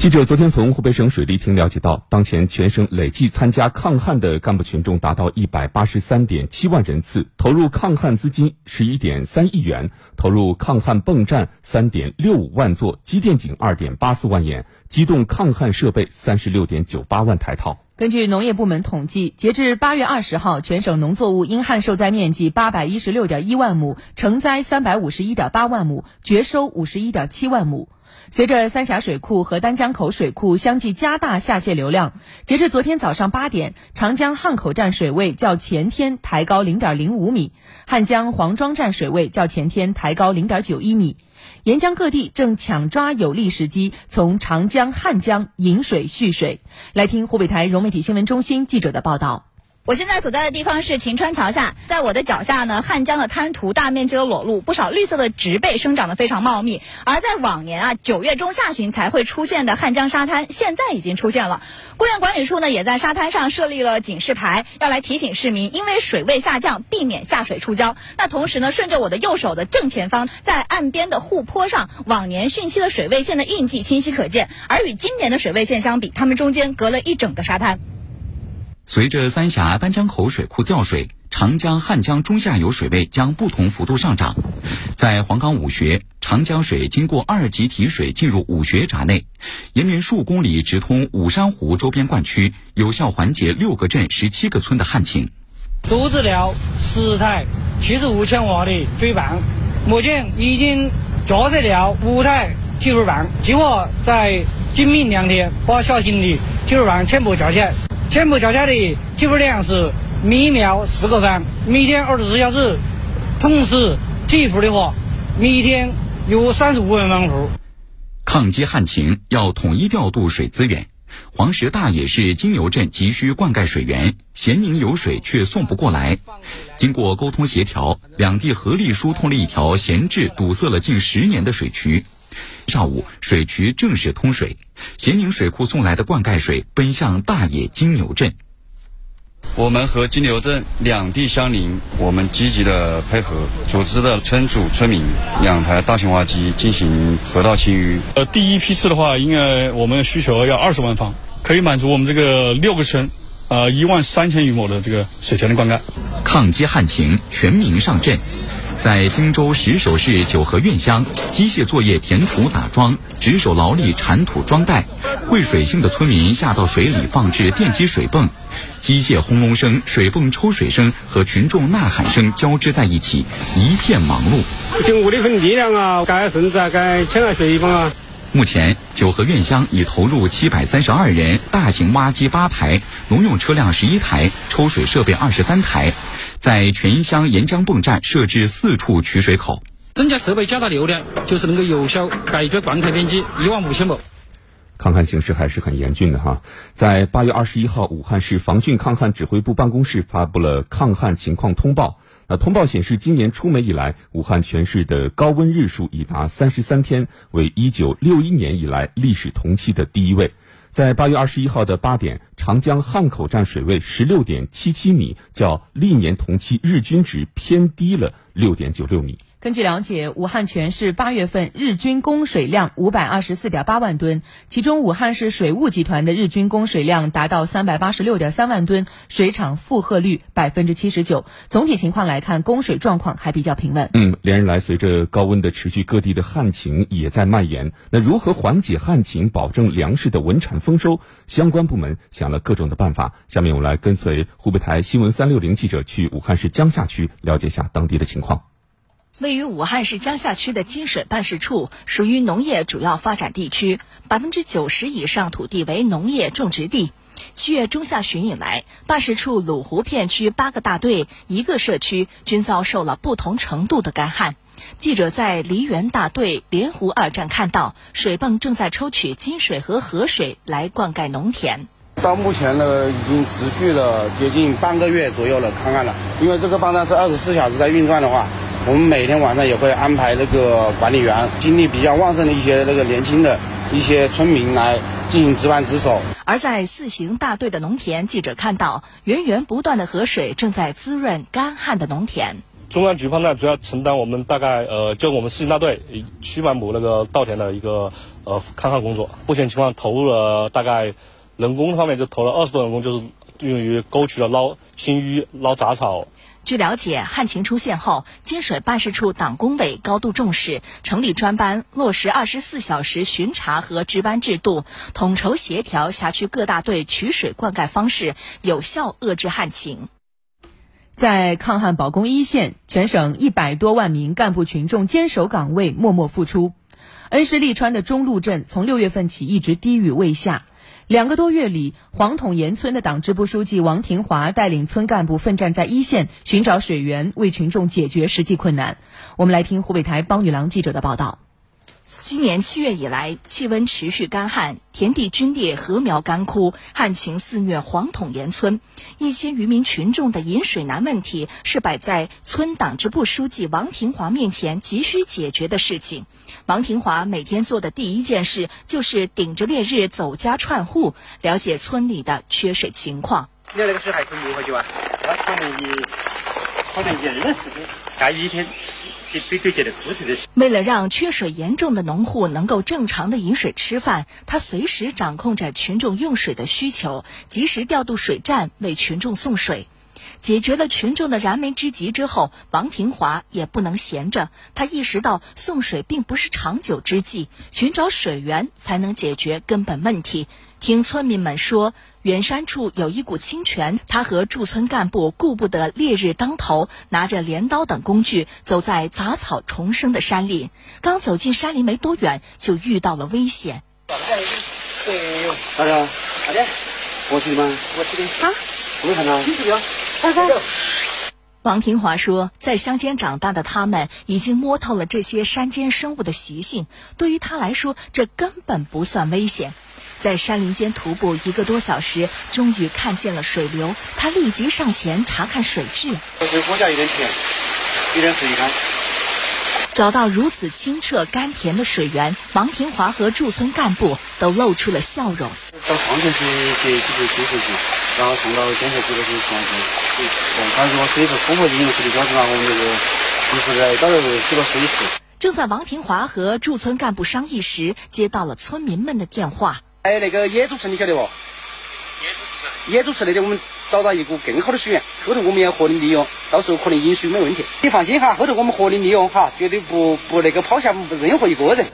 记者昨天从湖北省水利厅了解到，当前全省累计参加抗旱的干部群众达到一百八十三点七万人次，投入抗旱资金十一点三亿元，投入抗旱泵站三点六五万座，机电井二点八四万眼，机动抗旱设备三十六点九八万台套。根据农业部门统计，截至八月二十号，全省农作物因旱受灾面积八百一十六点一万亩，成灾三百五十一点八万亩，绝收五十一点七万亩。随着三峡水库和丹江口水库相继加大下泄流量，截至昨天早上八点，长江汉口站水位较前天抬高零点零五米，汉江黄庄站水位较前天抬高零点九一米。沿江各地正抢抓有利时机，从长江、汉江引水蓄水。来听湖北台融媒体新闻中心记者的报道。我现在所在的地方是秦川桥下，在我的脚下呢，汉江的滩涂大面积的裸露，不少绿色的植被生长得非常茂密。而在往年啊，九月中下旬才会出现的汉江沙滩，现在已经出现了。公园管理处呢，也在沙滩上设立了警示牌，要来提醒市民，因为水位下降，避免下水触礁。那同时呢，顺着我的右手的正前方，在岸边的护坡上，往年汛期的水位线的印记清晰可见，而与今年的水位线相比，它们中间隔了一整个沙滩。随着三峡丹江口水库调水，长江、汉江中下游水位将不同幅度上涨。在黄冈五穴，长江水经过二级提水进入五穴闸内，延绵数公里，直通五山湖周边灌区，有效缓解六个镇、十七个村的旱情。组织了十台七十五千瓦的水泵，目前已经架设了五台提水泵，计划在今明两天把小型的提水泵全部架起来。全部加起来的提水量是每秒四个方，每天二十四小时同时提壶的话，每天有三十五万方壶。抗击旱情要统一调度水资源。黄石大冶市金牛镇急需灌溉水源，咸宁有水却送不过来。经过沟通协调，两地合力疏通了一条闲置堵塞了近十年的水渠。上午，水渠正式通水，咸宁水库送来的灌溉水奔向大冶金牛镇。我们和金牛镇两地相邻，我们积极的配合，组织的村主村民两台大型挖机进行河道清淤。呃，第一批次的话，应该我们需求要二十万方，可以满足我们这个六个村，呃，一万三千余亩的这个水田的灌溉。抗击旱情，全民上阵。在荆州石首市九河苑乡，机械作业填土打桩，值守劳力铲土装袋。会水性的村民下到水里放置电机水泵，机械轰隆声、水泵抽水声和群众呐喊声交织在一起，一片忙碌。尽我的一份力量啊，该绳子啊，该抢来水泵啊。目前，九河苑乡已投入七百三十二人，大型挖机八台，农用车辆十一台，抽水设备二十三台。在全乡沿江泵站设置四处取水口，增加设备加大流量，就是能够有效解决灌溉面积一万五千亩。抗旱形势还是很严峻的哈。在八月二十一号，武汉市防汛抗旱指挥部办公室发布了抗旱情况通报。通报显示，今年出梅以来，武汉全市的高温日数已达三十三天，为一九六一年以来历史同期的第一位。在八月二十一号的八点，长江汉口站水位十六点七七米，较历年同期日均值偏低了六点九六米。根据了解，武汉全市八月份日均供水量五百二十四点八万吨，其中武汉市水务集团的日均供水量达到三百八十六点三万吨，水厂负荷率百分之七十九。总体情况来看，供水状况还比较平稳。嗯，连日来随着高温的持续，各地的旱情也在蔓延。那如何缓解旱情，保证粮食的稳产丰收？相关部门想了各种的办法。下面我们来跟随湖北台新闻三六零记者去武汉市江夏区了解一下当地的情况。位于武汉市江夏区的金水办事处属于农业主要发展地区，百分之九十以上土地为农业种植地。七月中下旬以来，办事处鲁湖片区八个大队、一个社区均遭受了不同程度的干旱。记者在梨园大队莲湖二站看到，水泵正在抽取金水和河水来灌溉农田。到目前呢，已经持续了接近半个月左右了，看看了，因为这个泵站是二十四小时在运转的话。我们每天晚上也会安排那个管理员，精力比较旺盛的一些那个年轻的一些村民来进行值班值守。而在四行大队的农田，记者看到源源不断的河水正在滋润干旱的农田。中央局方呢主要承担我们大概呃，就我们四行大队七万亩那个稻田的一个呃抗旱工作。目前情况投入了大概人工方面就投了二十多人工，就是用于沟渠的捞清淤、捞杂草。据了解，旱情出现后，金水办事处党工委高度重视，成立专班，落实二十四小时巡查和值班制度，统筹协调辖区各大队取水灌溉方式，有效遏制旱情。在抗旱保供一线，全省一百多万名干部群众坚守岗位，默默付出。恩施利川的中路镇从六月份起一直低雨未下。两个多月里，黄统岩村的党支部书记王廷华带领村干部奋战在一线，寻找水源，为群众解决实际困难。我们来听湖北台帮女郎记者的报道。今年七月以来，气温持续干旱，田地龟裂，禾苗干枯，旱情肆虐黄土岩村，一千余名群众的饮水难问题是摆在村党支部书记王廷华面前急需解决的事情。王廷华每天做的第一件事就是顶着烈日走家串户，了解村里的缺水情况。你那个水还可以喝酒啊？那可能一可能一日的时间，下雨天。为了让缺水严重的农户能够正常的饮水吃饭，他随时掌控着群众用水的需求，及时调度水站为群众送水。解决了群众的燃眉之急之后，王廷华也不能闲着。他意识到送水并不是长久之计，寻找水源才能解决根本问题。听村民们说。远山处有一股清泉，他和驻村干部顾不得烈日当头，拿着镰刀等工具，走在杂草丛生的山里。刚走进山林没多远，就遇到了危险。大家，大家，我去吗？我去的。啊？没看到。你去的。王廷华说，在乡间长大的他们已经摸透了这些山间生物的习性，对于他来说，这根本不算危险。在山林间徒步一个多小时，终于看见了水流。他立即上前查看水质。水有点甜，有点水干。找到如此清澈甘甜的水源，王廷华和驻村干部都露出了笑容。到矿泉水接几瓶清水去，然后送到建设局的去矿泉水。他如果水是符合饮用水的标准的话，我们这个就是在到这取个水池。正在王廷华和驻村干部商议时，接到了村民们的电话。哎，那个野猪池你晓得不？野猪池，野猪池那里我们找到一股更好的水源，后头我们要合理利用，到时候可能饮水没问题。你放心哈，后头我们合理利用哈，绝对不不那个抛下任何一个人。